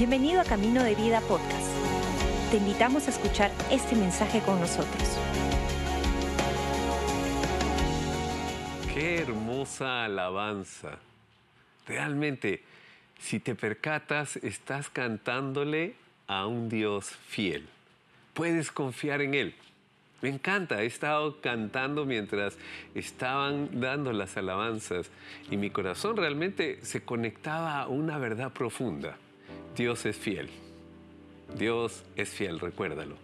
Bienvenido a Camino de Vida Podcast. Te invitamos a escuchar este mensaje con nosotros. Qué hermosa alabanza. Realmente, si te percatas, estás cantándole a un Dios fiel. Puedes confiar en Él. Me encanta, he estado cantando mientras estaban dando las alabanzas y mi corazón realmente se conectaba a una verdad profunda. Dios es fiel. Dios es fiel, recuérdalo.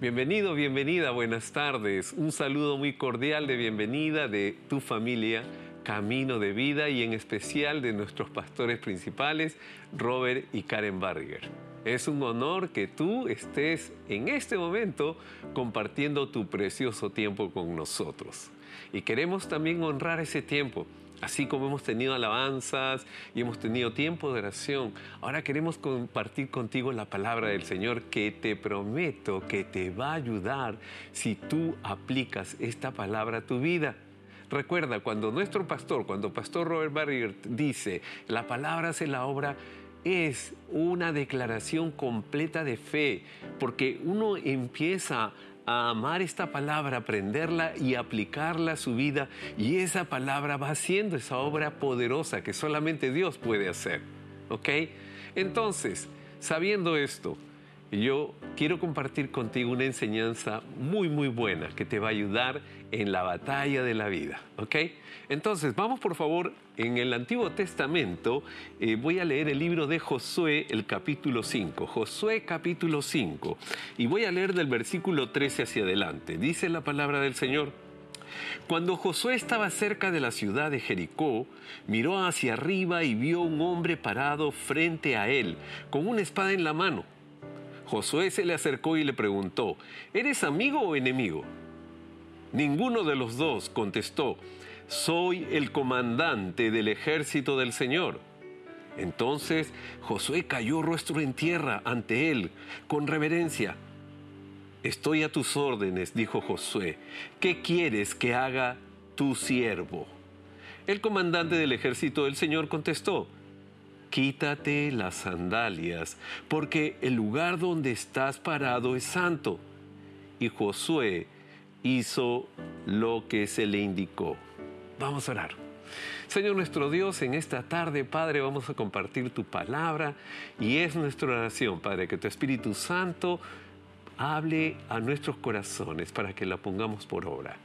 Bienvenido, bienvenida, buenas tardes. Un saludo muy cordial de bienvenida de tu familia Camino de Vida y en especial de nuestros pastores principales, Robert y Karen Barger. Es un honor que tú estés en este momento compartiendo tu precioso tiempo con nosotros. Y queremos también honrar ese tiempo Así como hemos tenido alabanzas y hemos tenido tiempo de oración, ahora queremos compartir contigo la palabra del Señor que te prometo que te va a ayudar si tú aplicas esta palabra a tu vida. Recuerda, cuando nuestro pastor, cuando Pastor Robert Barrier dice, la palabra hace la obra, es una declaración completa de fe, porque uno empieza a amar esta palabra, aprenderla y aplicarla a su vida. Y esa palabra va haciendo esa obra poderosa que solamente Dios puede hacer. ¿Ok? Entonces, sabiendo esto, yo quiero compartir contigo una enseñanza muy, muy buena que te va a ayudar en la batalla de la vida. ¿Ok? Entonces, vamos por favor en el Antiguo Testamento. Eh, voy a leer el libro de Josué, el capítulo 5. Josué, capítulo 5. Y voy a leer del versículo 13 hacia adelante. Dice la palabra del Señor. Cuando Josué estaba cerca de la ciudad de Jericó, miró hacia arriba y vio un hombre parado frente a él, con una espada en la mano. Josué se le acercó y le preguntó, ¿eres amigo o enemigo? Ninguno de los dos contestó, soy el comandante del ejército del Señor. Entonces Josué cayó rostro en tierra ante él, con reverencia. Estoy a tus órdenes, dijo Josué. ¿Qué quieres que haga tu siervo? El comandante del ejército del Señor contestó, quítate las sandalias, porque el lugar donde estás parado es santo. Y Josué hizo lo que se le indicó. Vamos a orar. Señor nuestro Dios, en esta tarde, Padre, vamos a compartir tu palabra y es nuestra oración, Padre, que tu Espíritu Santo hable a nuestros corazones para que la pongamos por obra.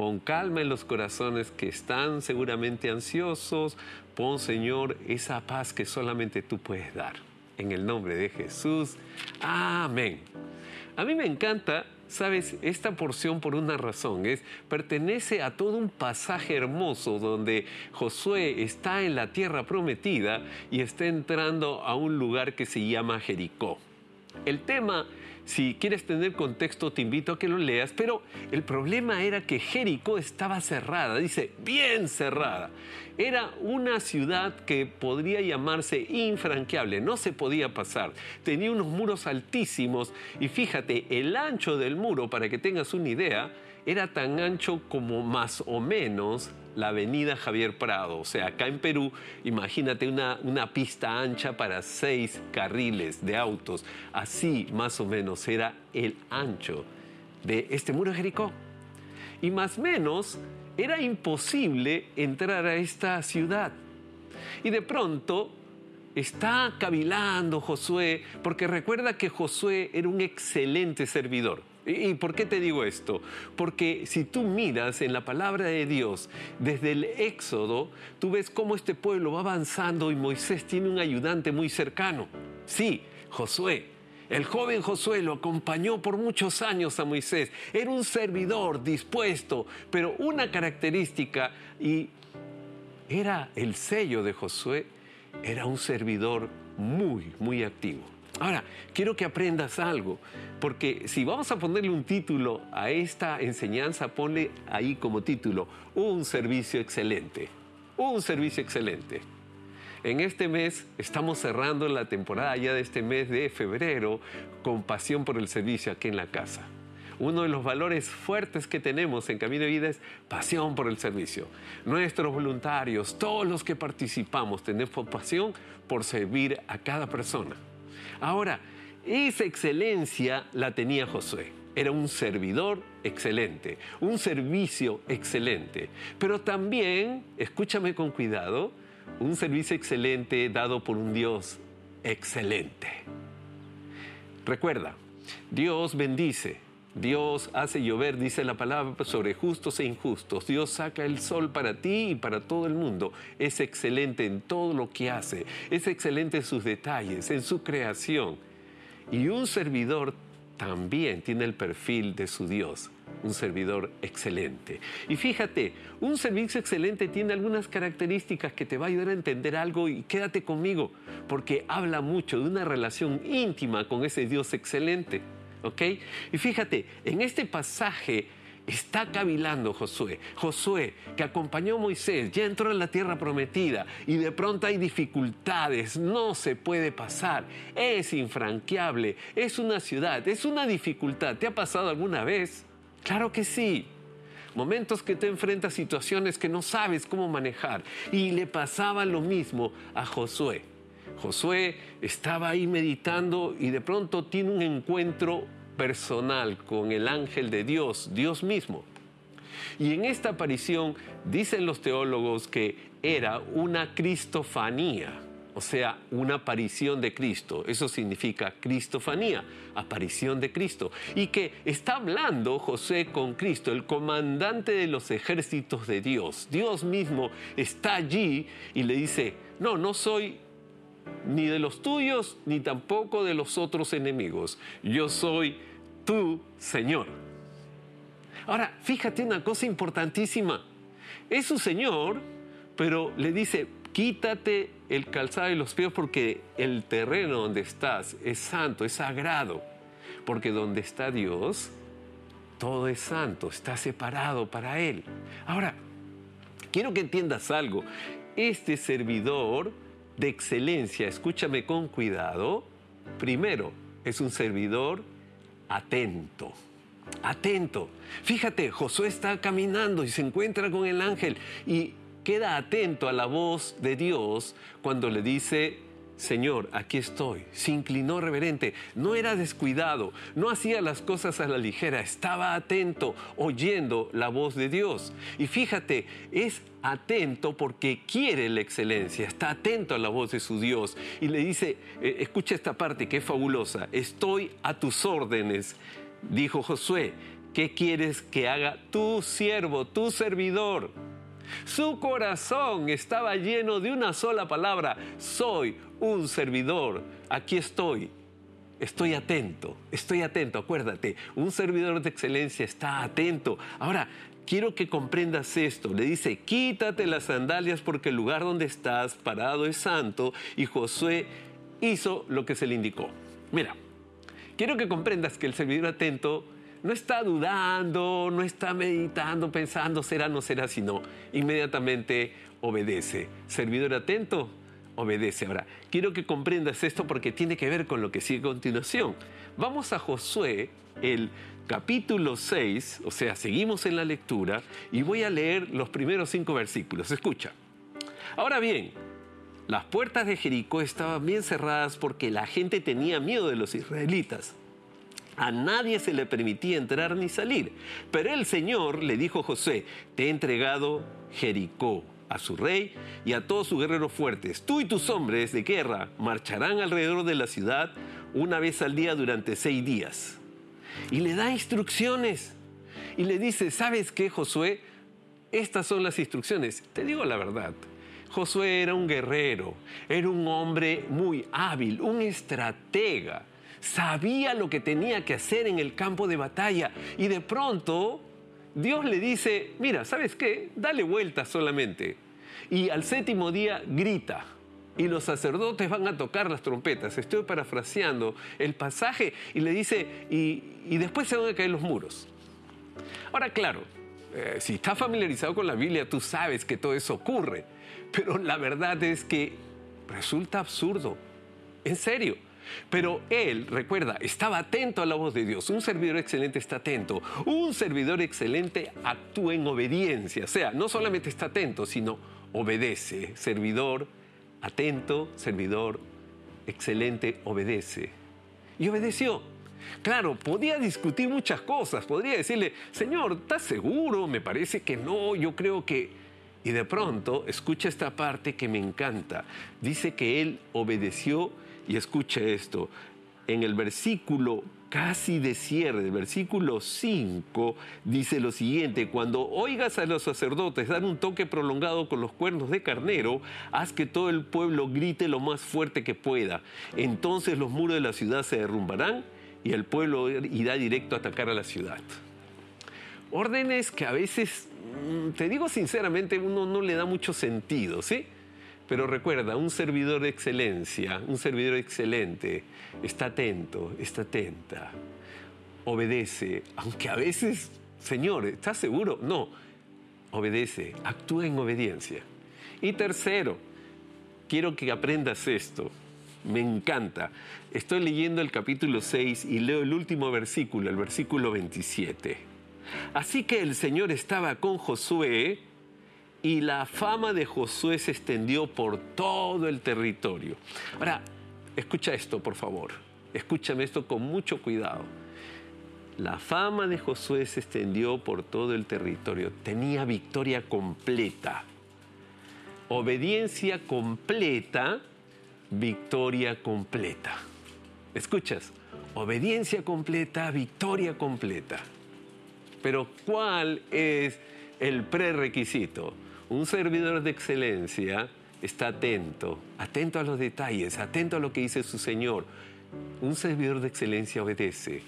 Pon calma en los corazones que están seguramente ansiosos. Pon, Señor, esa paz que solamente tú puedes dar. En el nombre de Jesús. Amén. A mí me encanta Sabes, esta porción por una razón es, pertenece a todo un pasaje hermoso donde Josué está en la tierra prometida y está entrando a un lugar que se llama Jericó. El tema si quieres tener contexto, te invito a que lo leas, pero el problema era que Jericó estaba cerrada, dice, bien cerrada. Era una ciudad que podría llamarse infranqueable, no se podía pasar. Tenía unos muros altísimos y fíjate, el ancho del muro, para que tengas una idea, era tan ancho como más o menos la avenida Javier Prado. O sea, acá en Perú, imagínate una, una pista ancha para seis carriles de autos. Así más o menos era el ancho de este muro de Jericó. Y más o menos era imposible entrar a esta ciudad. Y de pronto está cavilando Josué, porque recuerda que Josué era un excelente servidor. ¿Y por qué te digo esto? Porque si tú miras en la palabra de Dios desde el Éxodo, tú ves cómo este pueblo va avanzando y Moisés tiene un ayudante muy cercano. Sí, Josué. El joven Josué lo acompañó por muchos años a Moisés. Era un servidor dispuesto, pero una característica y era el sello de Josué, era un servidor muy, muy activo. Ahora, quiero que aprendas algo, porque si vamos a ponerle un título a esta enseñanza, ponle ahí como título, un servicio excelente, un servicio excelente. En este mes estamos cerrando la temporada ya de este mes de febrero con pasión por el servicio aquí en la casa. Uno de los valores fuertes que tenemos en Camino de Vida es pasión por el servicio. Nuestros voluntarios, todos los que participamos, tenemos pasión por servir a cada persona. Ahora, esa excelencia la tenía Josué. Era un servidor excelente, un servicio excelente, pero también, escúchame con cuidado, un servicio excelente dado por un Dios excelente. Recuerda, Dios bendice, Dios hace llover, dice la palabra, sobre justos e injustos. Dios saca el sol para ti y para todo el mundo. Es excelente en todo lo que hace. Es excelente en sus detalles, en su creación. Y un servidor también tiene el perfil de su Dios, un servidor excelente. Y fíjate, un servicio excelente tiene algunas características que te va a ayudar a entender algo y quédate conmigo, porque habla mucho de una relación íntima con ese Dios excelente. ¿Ok? Y fíjate, en este pasaje Está cavilando Josué. Josué, que acompañó a Moisés, ya entró en la tierra prometida y de pronto hay dificultades, no se puede pasar, es infranqueable, es una ciudad, es una dificultad. ¿Te ha pasado alguna vez? Claro que sí. Momentos que te enfrentas situaciones que no sabes cómo manejar. Y le pasaba lo mismo a Josué. Josué estaba ahí meditando y de pronto tiene un encuentro personal con el ángel de Dios, Dios mismo. Y en esta aparición dicen los teólogos que era una cristofanía, o sea, una aparición de Cristo. Eso significa cristofanía, aparición de Cristo. Y que está hablando José con Cristo, el comandante de los ejércitos de Dios. Dios mismo está allí y le dice, no, no soy ni de los tuyos, ni tampoco de los otros enemigos. Yo soy tu Señor. Ahora, fíjate una cosa importantísima. Es su Señor, pero le dice, quítate el calzado de los pies porque el terreno donde estás es santo, es sagrado. Porque donde está Dios, todo es santo, está separado para Él. Ahora, quiero que entiendas algo. Este servidor de excelencia, escúchame con cuidado, primero, es un servidor atento. Atento. Fíjate, Josué está caminando y se encuentra con el ángel y queda atento a la voz de Dios cuando le dice, Señor, aquí estoy. Se inclinó reverente, no era descuidado, no hacía las cosas a la ligera, estaba atento, oyendo la voz de Dios. Y fíjate, es atento porque quiere la excelencia, está atento a la voz de su Dios. Y le dice, eh, escucha esta parte que es fabulosa, estoy a tus órdenes, dijo Josué. ¿Qué quieres que haga tu siervo, tu servidor? Su corazón estaba lleno de una sola palabra, soy un servidor, aquí estoy, estoy atento, estoy atento, acuérdate, un servidor de excelencia está atento. Ahora, quiero que comprendas esto, le dice, quítate las sandalias porque el lugar donde estás parado es santo y Josué hizo lo que se le indicó. Mira, quiero que comprendas que el servidor atento no está dudando, no está meditando, pensando, será, no será, sino inmediatamente obedece. Servidor atento, obedece. Ahora, quiero que comprendas esto porque tiene que ver con lo que sigue a continuación. Vamos a Josué, el capítulo 6, o sea, seguimos en la lectura y voy a leer los primeros cinco versículos. Escucha. Ahora bien, las puertas de Jericó estaban bien cerradas porque la gente tenía miedo de los israelitas. A nadie se le permitía entrar ni salir. Pero el Señor le dijo a José, te he entregado Jericó a su rey y a todos sus guerreros fuertes. Tú y tus hombres de guerra marcharán alrededor de la ciudad una vez al día durante seis días. Y le da instrucciones. Y le dice, ¿sabes qué, Josué? Estas son las instrucciones. Te digo la verdad. Josué era un guerrero, era un hombre muy hábil, un estratega sabía lo que tenía que hacer en el campo de batalla y de pronto Dios le dice, mira, ¿sabes qué? Dale vuelta solamente. Y al séptimo día grita y los sacerdotes van a tocar las trompetas. Estoy parafraseando el pasaje y le dice, y, después se van a caer los muros. Ahora, claro, eh, si estás familiarizado con la Biblia, tú sabes que todo eso ocurre, pero la verdad es que resulta absurdo. En serio Pero él, recuerda, estaba atento a la voz de Dios. Un servidor excelente está atento. Un servidor excelente actúa en obediencia. O sea, no solamente está atento, sino obedece. Servidor atento, servidor excelente, obedece. Y obedeció. Claro, podía discutir muchas cosas, podría decirle, Señor, ¿estás seguro? Me parece que no, yo creo que... Y de pronto, escucha esta parte que me encanta. Dice que él obedeció y escucha esto. En el versículo casi de cierre, el versículo 5, dice lo siguiente, cuando oigas a los sacerdotes dar un toque prolongado con los cuernos de carnero, haz que todo el pueblo grite lo más fuerte que pueda. Entonces los muros de la ciudad se derrumbarán y el pueblo irá directo a atacar a la ciudad. Órdenes que a veces, mm, te digo sinceramente, uno no le da mucho sentido, ¿sí? Pero recuerda, un servidor de excelencia, un servidor excelente, está atento, está atenta, obedece, aunque a veces, Señor, ¿estás seguro? No, obedece, actúa en obediencia. Y tercero, quiero que aprendas esto, me encanta. Estoy leyendo el capítulo 6 y leo el último versículo, el versículo 27. Así que el Señor estaba con Josué, y la fama de Josué se extendió por todo el territorio. Ahora, escucha esto, por favor. Escúchame esto con mucho cuidado. La fama de Josué se extendió por todo el territorio. Tenía victoria completa. Obediencia completa, victoria completa. ¿Escuchas? Obediencia completa, victoria completa. Pero ¿cuál es el prerequisito? Un servidor de excelencia está atento, atento a los detalles, atento a lo que dice su Señor. Un servidor de excelencia obedece.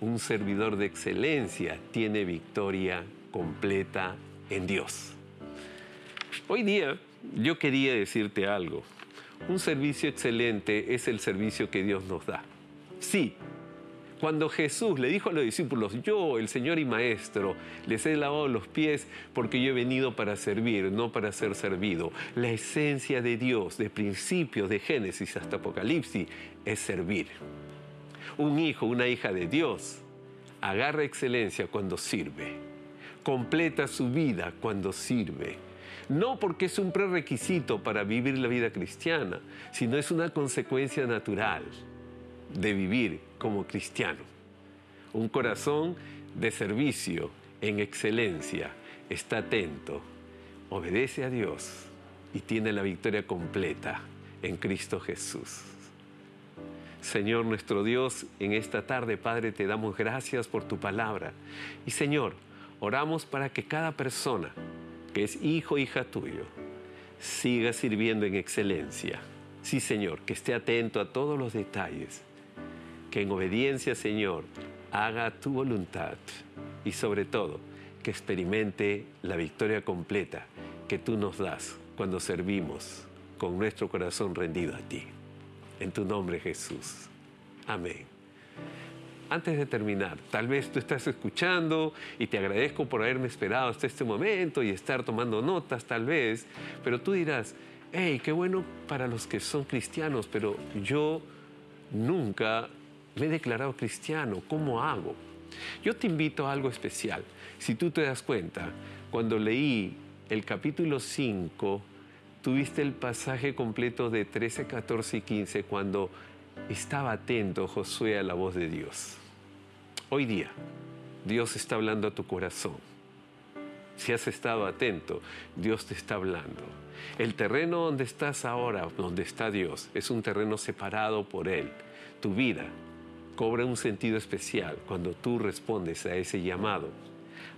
Un servidor de excelencia tiene victoria completa en Dios. Hoy día yo quería decirte algo. Un servicio excelente es el servicio que Dios nos da. Sí, cuando Jesús le dijo a los discípulos, yo, el Señor y Maestro, les he lavado los pies porque yo he venido para servir, no para ser servido. La esencia de Dios, de principio, de Génesis hasta Apocalipsis, es servir. Un hijo, una hija de Dios, agarra excelencia cuando sirve, completa su vida cuando sirve. No porque es un prerequisito para vivir la vida cristiana, sino es una consecuencia natural de vivir como cristiano. Un corazón de servicio en excelencia, está atento, obedece a Dios y tiene la victoria completa en Cristo Jesús. Señor nuestro Dios, en esta tarde, Padre, te damos gracias por tu palabra. Y Señor, oramos para que cada persona que es hijo hija tuyo siga sirviendo en excelencia. Sí, Señor, que esté atento a todos los detalles que en obediencia, Señor, haga tu voluntad y sobre todo que experimente la victoria completa que tú nos das cuando servimos con nuestro corazón rendido a ti. En tu nombre Jesús. Amén. Antes de terminar, tal vez tú estás escuchando y te agradezco por haberme esperado hasta este momento y estar tomando notas tal vez, pero tú dirás, hey, qué bueno para los que son cristianos, pero yo nunca me he declarado cristiano, ¿cómo hago? Yo te invito a algo especial. Si tú te das cuenta, cuando leí el capítulo 5, tuviste el pasaje completo de 13, 14 y 15 cuando estaba atento Josué a la voz de Dios. Hoy día, Dios está hablando a tu corazón. Si has estado atento, Dios te está hablando. El terreno donde estás ahora, donde está Dios, es un terreno separado por Él. Tu vida cobra un sentido especial cuando tú respondes a ese llamado.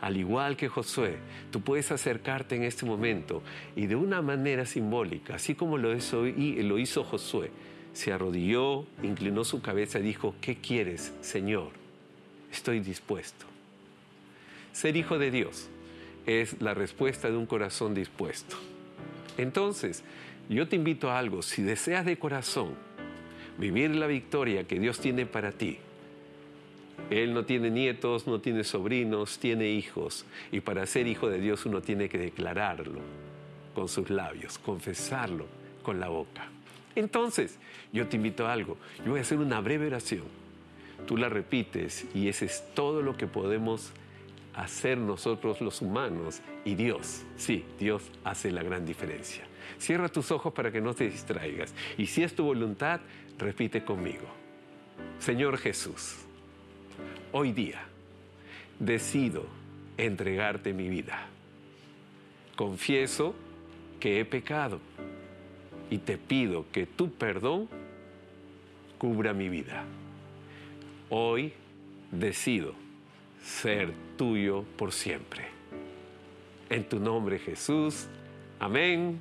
Al igual que Josué, tú puedes acercarte en este momento y de una manera simbólica, así como lo hizo, lo hizo Josué, se arrodilló, inclinó su cabeza y dijo, ¿qué quieres, Señor? Estoy dispuesto. Ser hijo de Dios es la respuesta de un corazón dispuesto. Entonces, yo te invito a algo, si deseas de corazón vivir la victoria que Dios tiene para ti. Él no tiene nietos, no tiene sobrinos, tiene hijos. Y para ser hijo de Dios uno tiene que declararlo con sus labios, confesarlo con la boca. Entonces, yo te invito a algo. Yo voy a hacer una breve oración. Tú la repites y ese es todo lo que podemos hacer nosotros los humanos y Dios. Sí, Dios hace la gran diferencia. Cierra tus ojos para que no te distraigas. Y si es tu voluntad, repite conmigo. Señor Jesús, hoy día decido entregarte mi vida. Confieso que he pecado y te pido que tu perdón cubra mi vida. Hoy decido ser tuyo por siempre. En tu nombre Jesús. Amén,